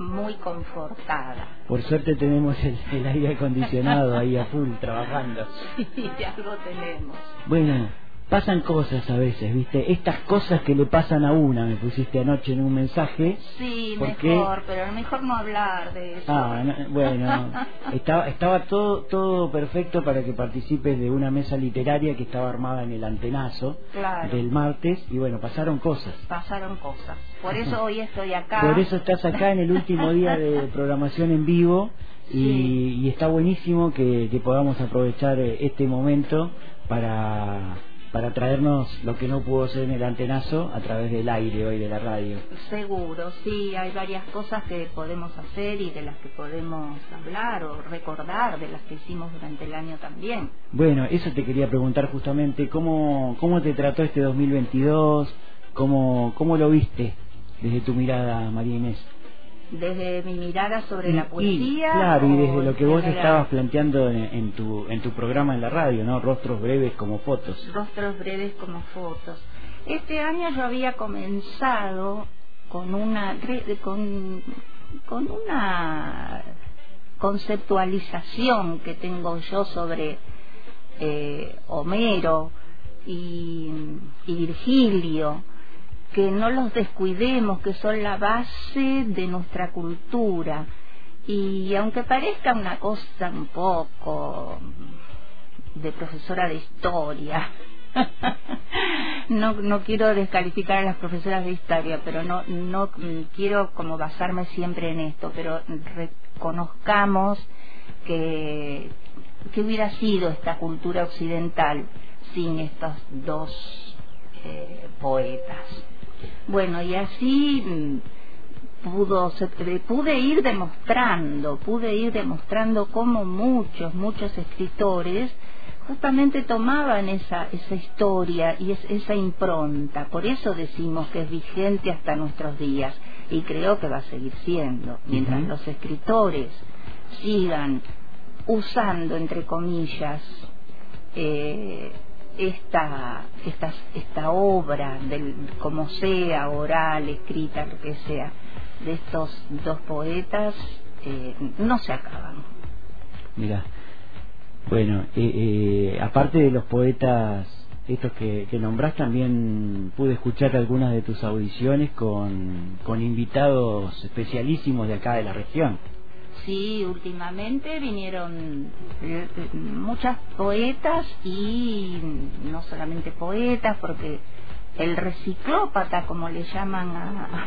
muy confortada. Por suerte tenemos el, el aire acondicionado ahí a full trabajando. Sí, algo tenemos. Bueno, pasan cosas a veces, ¿viste? Estas cosas que le pasan a una, me pusiste anoche en un mensaje. Sí, mejor, pero mejor no hablar de eso. Ah, no, bueno, estaba, estaba todo, todo perfecto para que participes de una mesa literaria que estaba armada en el antenazo Claro. del martes y bueno, pasaron cosas. Pasaron cosas. Por eso hoy estoy acá. Por eso estás acá en el último día de programación en vivo y, Sí. y está buenísimo que, que podamos aprovechar eh, este momento para, para traernos lo que no pudo ser en el antenazo a través del aire hoy de la radio. Seguro, sí, hay varias cosas que podemos hacer y de las que podemos hablar o recordar de las que hicimos durante el año también. Bueno, eso te quería preguntar justamente, ¿cómo, cómo te trató este 2022? ¿Cómo, ¿Cómo lo viste desde tu mirada, María Inés? Desde mi mirada sobre Y- la poesía. Y, claro, y desde lo que vos estabas planteando en, en tu, en tu programa en la radio, ¿no? Rostros breves como fotos. Rostros breves como fotos. Este año yo había comenzado con una con, con una conceptualización que tengo yo sobre eh, Homero y, y Virgilio, que no los descuidemos, que son la base de nuestra cultura. Y aunque parezca una cosa un poco de profesora de historia, no, no quiero descalificar a las profesoras de historia, pero no, no quiero como basarme siempre en esto, pero reconozcamos que, que hubiera sido esta cultura occidental sin estos dos eh, poetas. Bueno, y así mm, pudo, se- eh, pude ir demostrando, pude ir demostrando cómo muchos, muchos escritores justamente tomaban esa, esa historia y es- esa impronta. Por eso decimos que es vigente hasta nuestros días y creo que va a seguir siendo. Mientras los escritores sigan usando, entre comillas, eh, esta, esta, esta obra, del, como sea, oral, escrita, lo que sea, de estos dos poetas, eh, no se acaban. Mira, bueno, eh, eh, aparte de los poetas estos que, que también pude escuchar algunas de tus audiciones con, con invitados especialísimos de acá de la región. Sí, últimamente vinieron eh, eh, muchas poetas y no solamente poetas, porque el reciclópata, como le llaman a,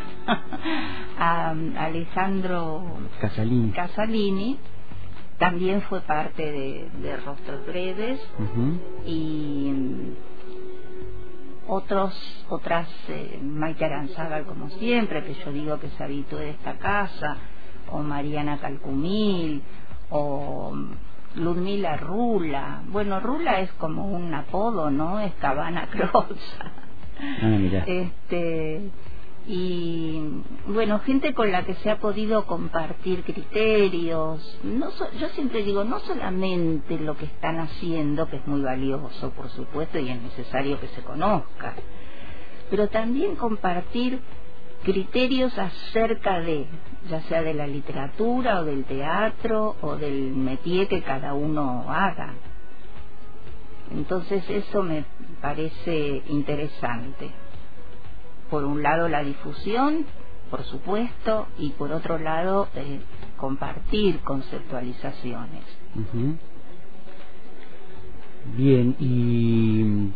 a Alejandro Casalín. Casalini, también fue parte de, de Rostros Breves y otros otras eh, Maite Aranzábal como siempre que yo digo que se habitúe de esta casa o Mariana Calcumil o Ludmila Rula. Bueno Rula es como un apodo no es Cabana Croza Ah, mira. este y bueno gente con la que se ha podido compartir criterios. No so- yo siempre digo no solamente lo que están haciendo que es muy valioso por supuesto y es necesario que se conozca pero también compartir criterios acerca de ya sea de la literatura o del teatro o del métier que cada uno haga entonces eso me parece interesante. Por un lado la difusión, por supuesto, y por otro lado eh, compartir conceptualizaciones. Bien, y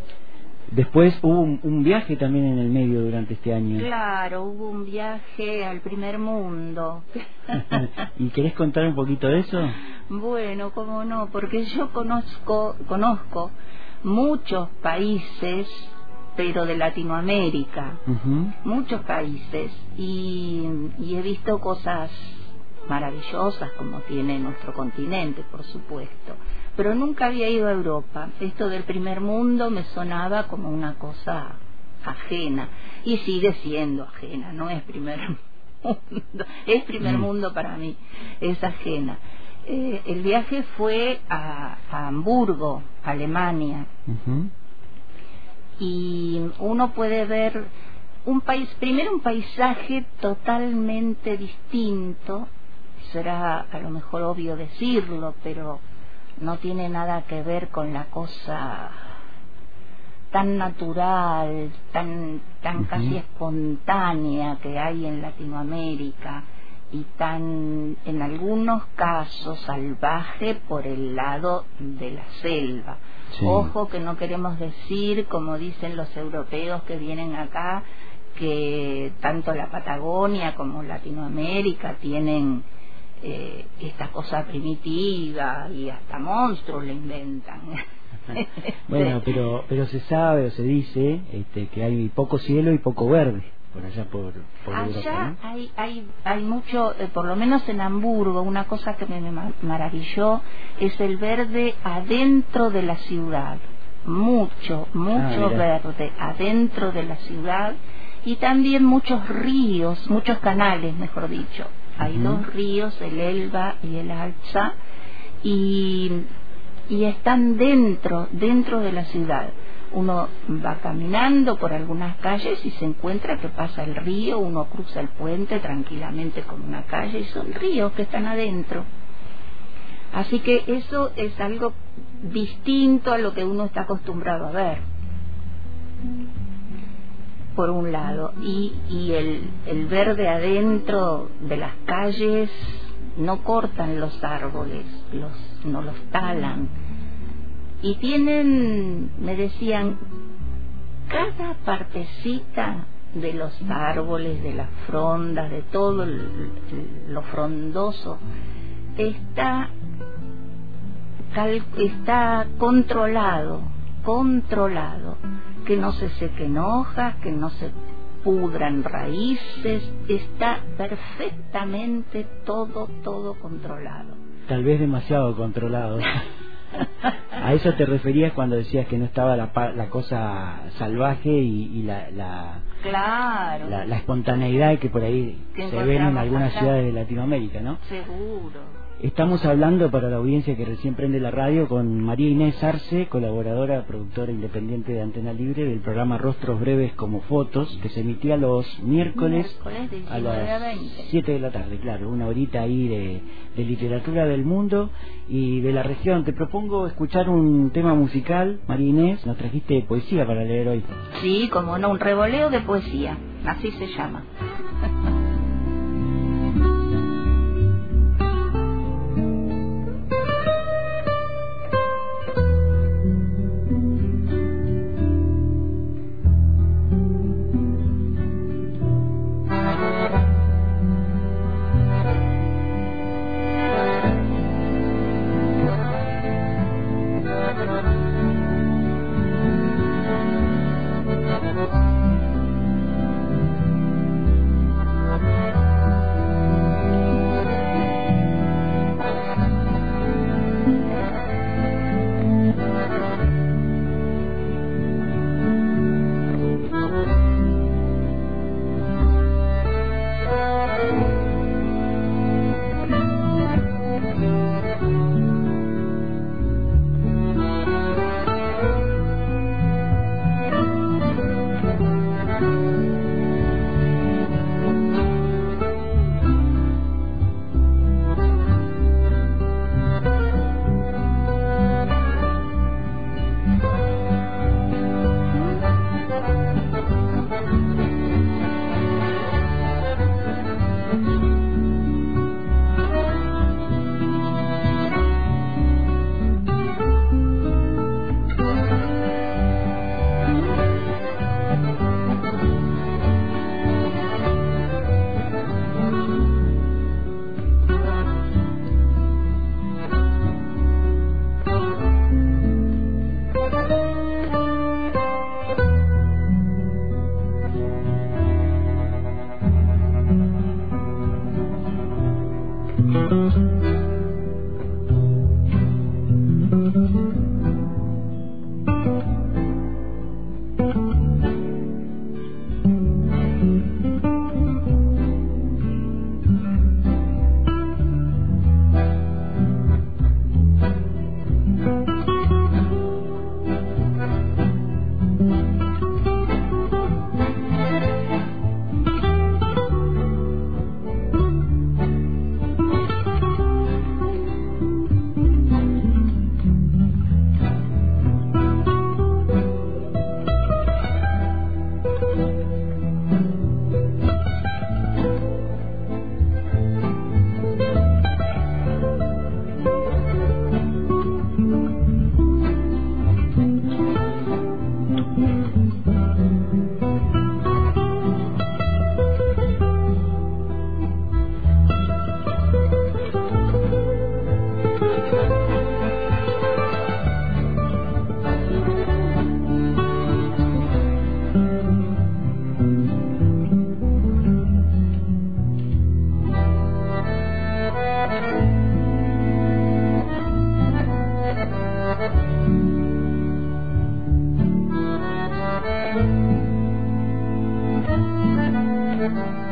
después hubo un, un viaje también en el medio durante este año. Claro, hubo un viaje al primer mundo. ¿Y querés contar un poquito de eso? bueno, cómo no, porque yo conozco, conozco muchos países, pero de Latinoamérica. Muchos países y, y he visto cosas maravillosas como tiene nuestro continente, por supuesto. Pero nunca había ido a Europa. Esto del primer mundo me sonaba como una cosa ajena y sigue siendo ajena, no es primer mundo, es primer Mm. mundo para mí, es ajena. Eh, el viaje fue a, a Hamburgo, Alemania, Ujú. y uno puede ver un país, primero un paisaje totalmente distinto, será a lo mejor obvio decirlo, pero no tiene nada que ver con la cosa tan natural, tan, tan casi espontánea que hay en Latinoamérica y tan, en algunos casos, salvaje por el lado de la selva. Ojo que no queremos decir, como dicen los europeos que vienen acá, que tanto la Patagonia como Latinoamérica tienen eh, esta cosa primitiva y hasta monstruos le inventan. bueno, pero pero se sabe o se dice este, que hay poco cielo y poco verde por allá por, allá hay, hay hay mucho eh, por lo menos en Hamburgo una cosa que me maravilló es el verde adentro de la ciudad. Mucho mucho ah, verde adentro de la ciudad y también muchos ríos muchos canales mejor dicho hay dos ríos el Elba y el Alza y y están dentro, dentro de la ciudad. Uno va caminando por algunas calles y se encuentra que pasa el río, uno cruza el puente tranquilamente con una calle y son ríos que están adentro. Así que eso es algo distinto a lo que uno está acostumbrado a ver, por un lado, y, y el, el verde adentro de las calles no cortan los árboles, los, no los talan. Y tienen, me decían, cada partecita de los árboles, de las frondas, de todo lo frondoso, está, está controlado, controlado, que no se sequen hojas, que no se pudran raíces, está perfectamente todo, todo controlado. Tal vez demasiado controlado. A eso te referías cuando decías que no estaba la, la cosa salvaje y, la, la, claro. la, espontaneidad que por ahí se ven en algunas ciudades de Latinoamérica, ¿no? Seguro. Estamos hablando para la audiencia que recién prende la radio con María Inés Arce, colaboradora, productora independiente de Antena Libre del programa Rostros Breves como Fotos, que se emitía los miércoles, a las 7 de la tarde, claro, una horita ahí de, de literatura del mundo y de la región. Te propongo escuchar un tema musical, María Inés, nos trajiste poesía para leer hoy. Sí, como no, un revoleo de poesía, así se llama.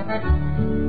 Thank you.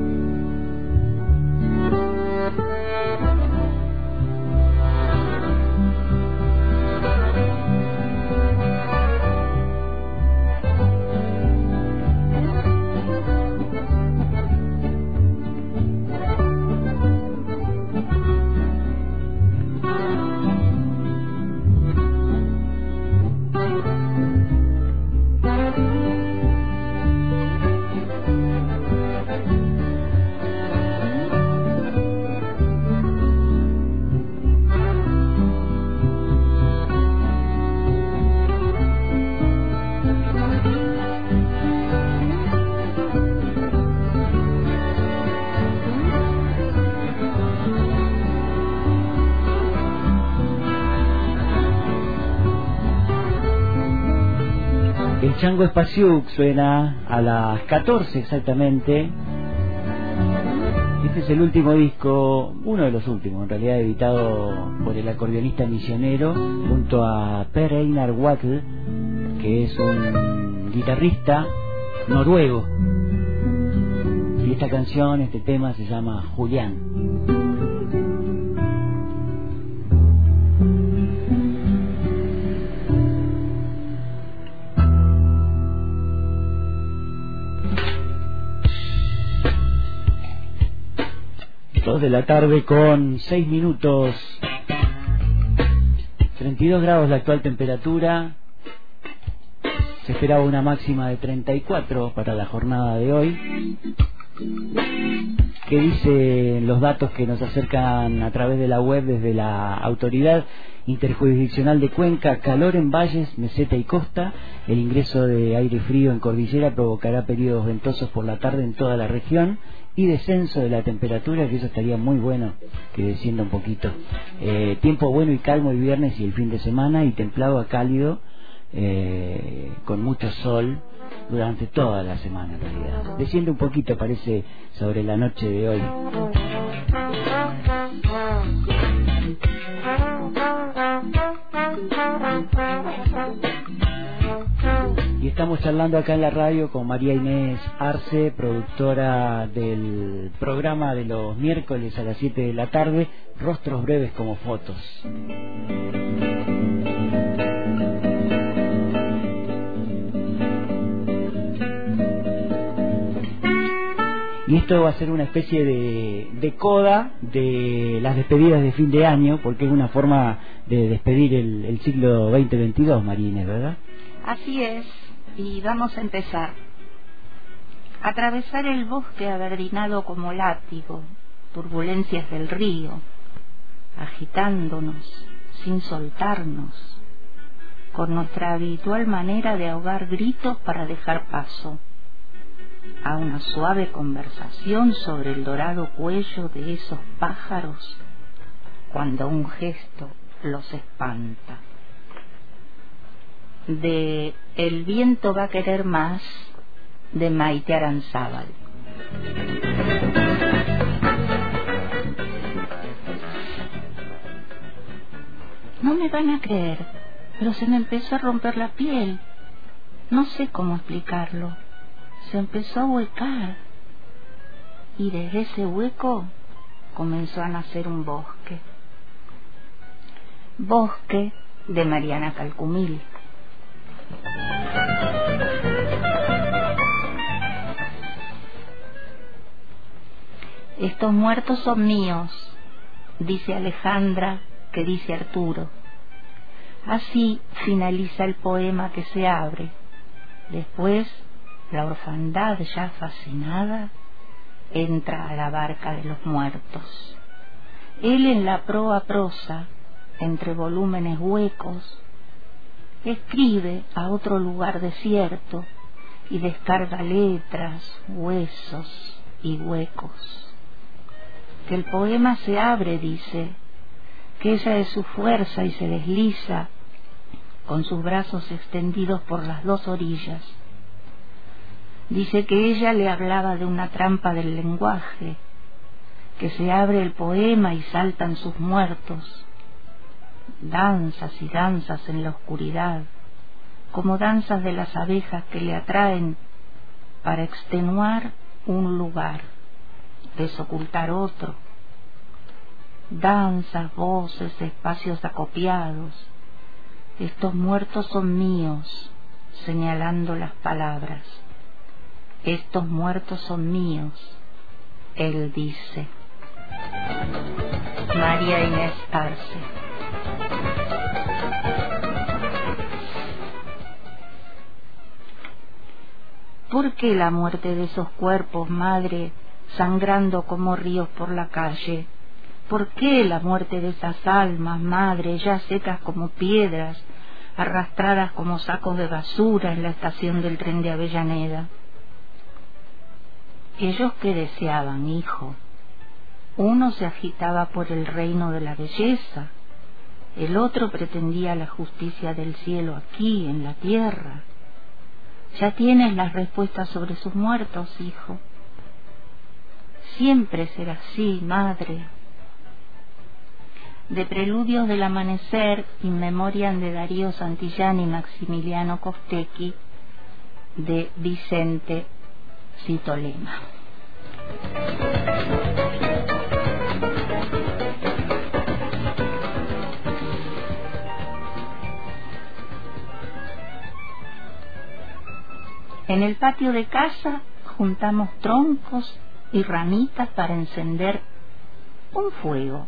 Chango Espaciuc suena a las 14 exactamente. Este es el último disco, uno de los últimos en realidad, editado por el acordeonista misionero junto a Per Einar Watl, que es un guitarrista noruego. Y esta canción, este tema se llama Julián. De la tarde con 6 minutos. 32 grados la actual temperatura. Se esperaba una máxima de 34 para la jornada de hoy. ¿Qué dicen los datos que nos acercan a través de la web desde la autoridad interjurisdiccional de Cuenca? Calor en valles, meseta y costa. El ingreso de aire frío en cordillera provocará periodos ventosos por la tarde en toda la región y descenso de la temperatura, que eso estaría muy bueno que descienda un poquito. Eh, tiempo bueno y calmo el viernes y el fin de semana y templado a cálido eh, con mucho sol durante toda la semana en realidad. Desciende un poquito parece sobre la noche de hoy. Estamos charlando acá en la radio con María Inés Arce, productora del programa de los miércoles a las 7 de la tarde, Rostros Breves como Fotos. Y esto va a ser una especie de, de, coda de las despedidas de fin de año, porque es una forma de despedir el, el siglo 2022, María Inés, ¿verdad? Así es y vamos a empezar. Atravesar el bosque averdinado como látigo, turbulencias del río, agitándonos sin soltarnos, con nuestra habitual manera de ahogar gritos para dejar paso a una suave conversación sobre el dorado cuello de esos pájaros cuando un gesto los espanta de El viento va a querer más de Maite Aranzábal. No me van a creer, pero se me empezó a romper la piel. No sé cómo explicarlo. Se empezó a huecar. Y desde ese hueco comenzó a nacer un bosque. Bosque de Mariana Calcumil. Estos muertos son míos, dice Alejandra, que dice Arturo. Así finaliza el poema que se abre. Después, la orfandad ya fascinada entra a la barca de los muertos. Él en la proa prosa, entre volúmenes huecos, escribe a otro lugar desierto y descarga letras, huesos y huecos. Que el poema se abre, dice, que ella es su fuerza y se desliza con sus brazos extendidos por las dos orillas. Dice que ella le hablaba de una trampa del lenguaje, que se abre el poema y saltan sus muertos, danzas y danzas en la oscuridad, como danzas de las abejas que le atraen para extenuar un lugar, desocultar otro. Danzas, voces, espacios acopiados. Estos muertos son míos, señalando las palabras. Estos muertos son míos, él dice. María Inés Arce. ¿Por qué la muerte de esos cuerpos, madre, sangrando como ríos por la calle? ¿Por qué la muerte de esas almas, madre, ya secas como piedras, arrastradas como sacos de basura en la estación del tren de Avellaneda? Ellos que deseaban, hijo. Uno se agitaba por el reino de la belleza, el otro pretendía la justicia del cielo aquí, en la tierra. Ya tienes las respuestas sobre sus muertos, hijo. Siempre será así, madre. De Preludios del Amanecer, in memoriam de Darío Santillán y Maximiliano Costecchi, de Vicente Citolema. En el patio de casa juntamos troncos y ramitas para encender un fuego.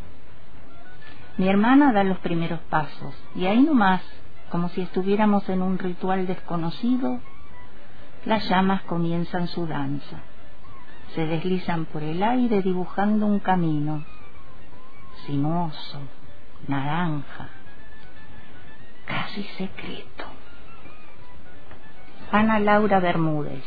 Mi hermana da los primeros pasos y ahí nomás, como si estuviéramos en un ritual desconocido, las llamas comienzan su danza. Se deslizan por el aire dibujando un camino sinuoso, naranja, casi secreto. Ana Laura Bermúdez.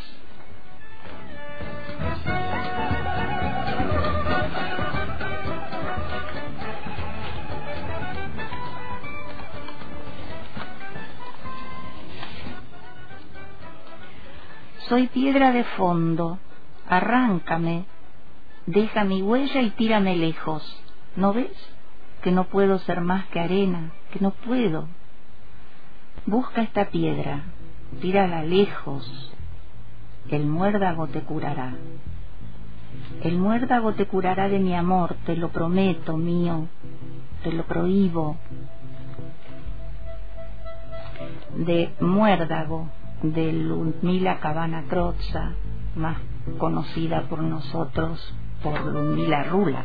Soy piedra de fondo, arráncame, deja mi huella y tírame lejos. ¿No ves? Que no puedo ser más que arena, que no puedo. Busca esta piedra, tírala lejos, el muérdago te curará. El muérdago te curará de mi amor, te lo prometo, mío, te lo prohíbo. De muérdago, de Ludmila Cabana Crozza, más conocida por nosotros por Ludmila Rula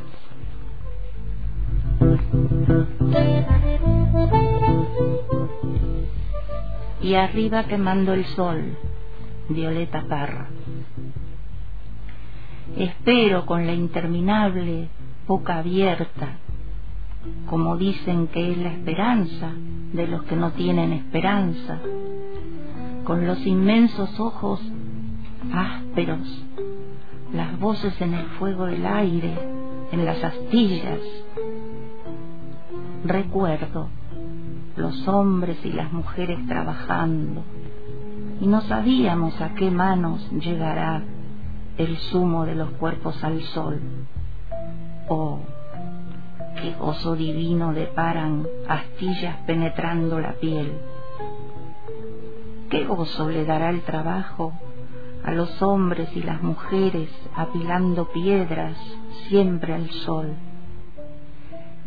y arriba quemando el sol, Violeta Parra. Espero con la interminable boca abierta, como dicen que es la esperanza de los que no tienen esperanza, con los inmensos ojos ásperos, las voces en el fuego del aire, en las astillas. Recuerdo los hombres y las mujeres trabajando, y no sabíamos a qué manos llegará el zumo de los cuerpos al sol. Oh, qué gozo divino deparan astillas penetrando la piel. Qué gozo le dará el trabajo a los hombres y las mujeres apilando piedras siempre al sol.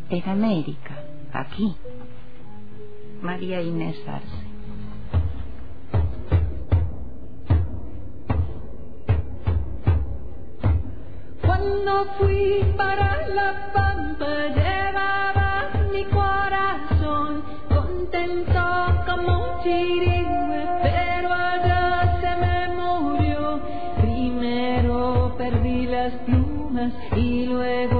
En América, aquí. María Inés Arce. Cuando fui para la pampa llevaba mi corazón contento como un chirigüe, pero allá se me murió. Primero perdí las plumas y luego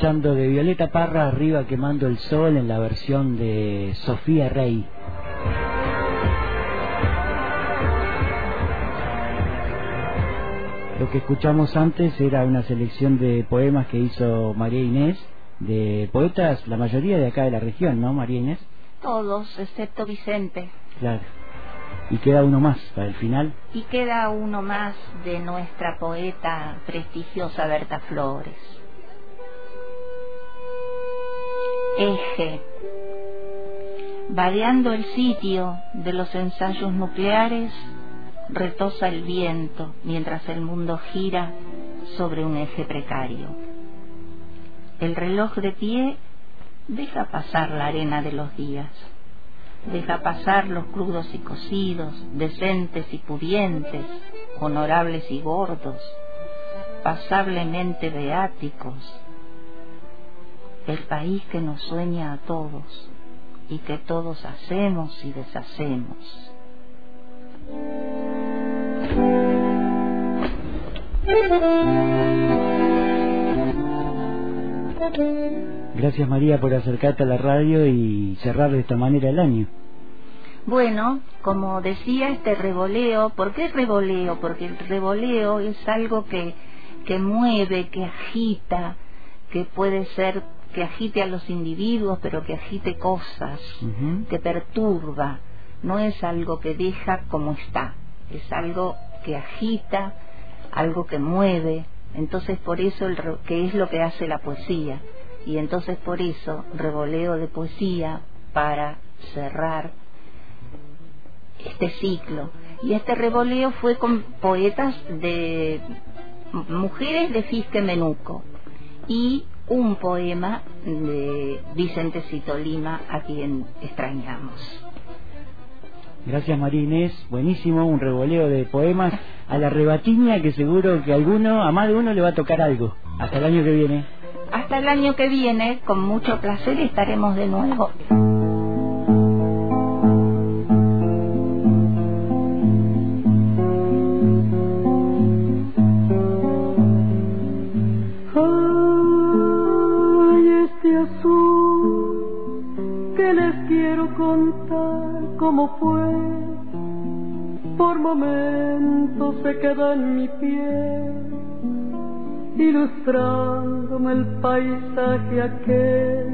escuchando de Violeta Parra arriba quemando el sol en la versión de Sofía Rey. Lo que escuchamos antes era una selección de poemas que hizo María Inés, de poetas, la mayoría de acá de la región, ¿no, María Inés? Todos, excepto Vicente. Claro. Y queda uno más para el final. Y queda uno más de nuestra poeta prestigiosa Berta Flores. Eje. Vadeando el sitio de los ensayos nucleares, retosa el viento mientras el mundo gira sobre un eje precario. El reloj de pie deja pasar la arena de los días, deja pasar los crudos y cocidos, decentes y pudientes, honorables y gordos, pasablemente beáticos, el país que nos sueña a todos y que todos hacemos y deshacemos. Gracias María por acercarte a la radio y cerrar de esta manera el año. Bueno, como decía, este revoleo, ¿por qué revoleo? Porque el revoleo es algo que, que mueve, que agita, que puede ser que agite a los individuos, pero que agite cosas, que perturba, no es algo que deja como está, es algo que agita, algo que mueve, entonces por eso, el, re- que es lo que hace la poesía, y entonces por eso revoleo de poesía para cerrar este ciclo. Y este revoleo fue con poetas de mujeres de Fisque Menuco y un poema de Vicente Lima a quien extrañamos. Gracias María Inés, buenísimo, un revoleo de poemas a la rebatiña que seguro que a alguno, a más de uno le va a tocar algo. Hasta el año que viene. Hasta el año que viene, con mucho placer, estaremos de nuevo. Cómo fue. Por momentos se queda en mi piel, ilustrándome el paisaje aquel.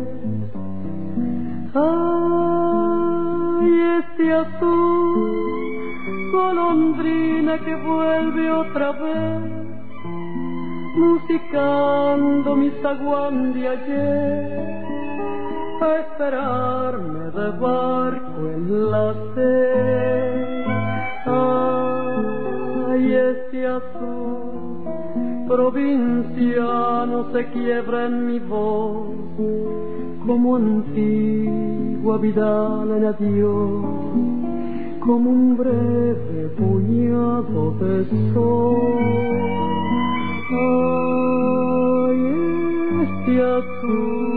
Ay, este azul, golondrina que vuelve otra vez musicando mi zaguán de ayer, esperarme de barco en la sed. Ay, este azul provinciano se quiebra en mi voz, como antigua vidal en adiós como un breve puñado de sol. Ay, este azul,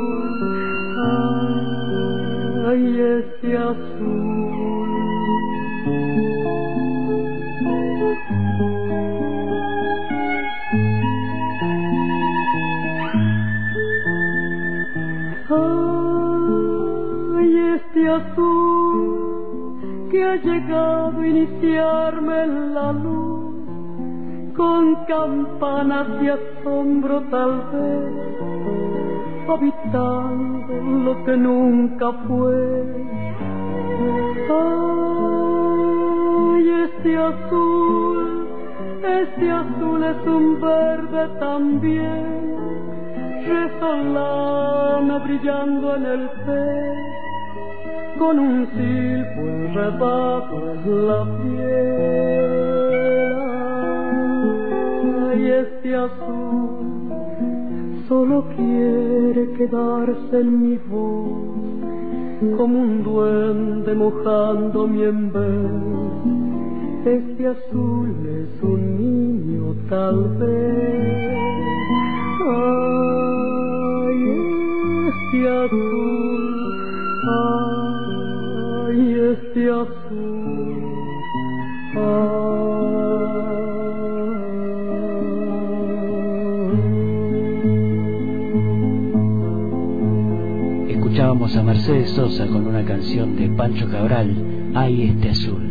ay, este azul. Ay, este azul que ha llegado a iniciarme en la luz con campanas de asombro tal vez, habitando lo que nunca fue. Ay, este azul, este azul es un verde también, resolana brillando en el pez con un silbo enredado en la piel. Ay, este azul solo quiere quedarse en mi voz, como un duende mojándome en vez. Este azul es un niño tal vez. Ay, este azul, ay, este azul. Ay. Escuchábamos a Mercedes Sosa con una canción de Pancho Cabral, Ay este azul.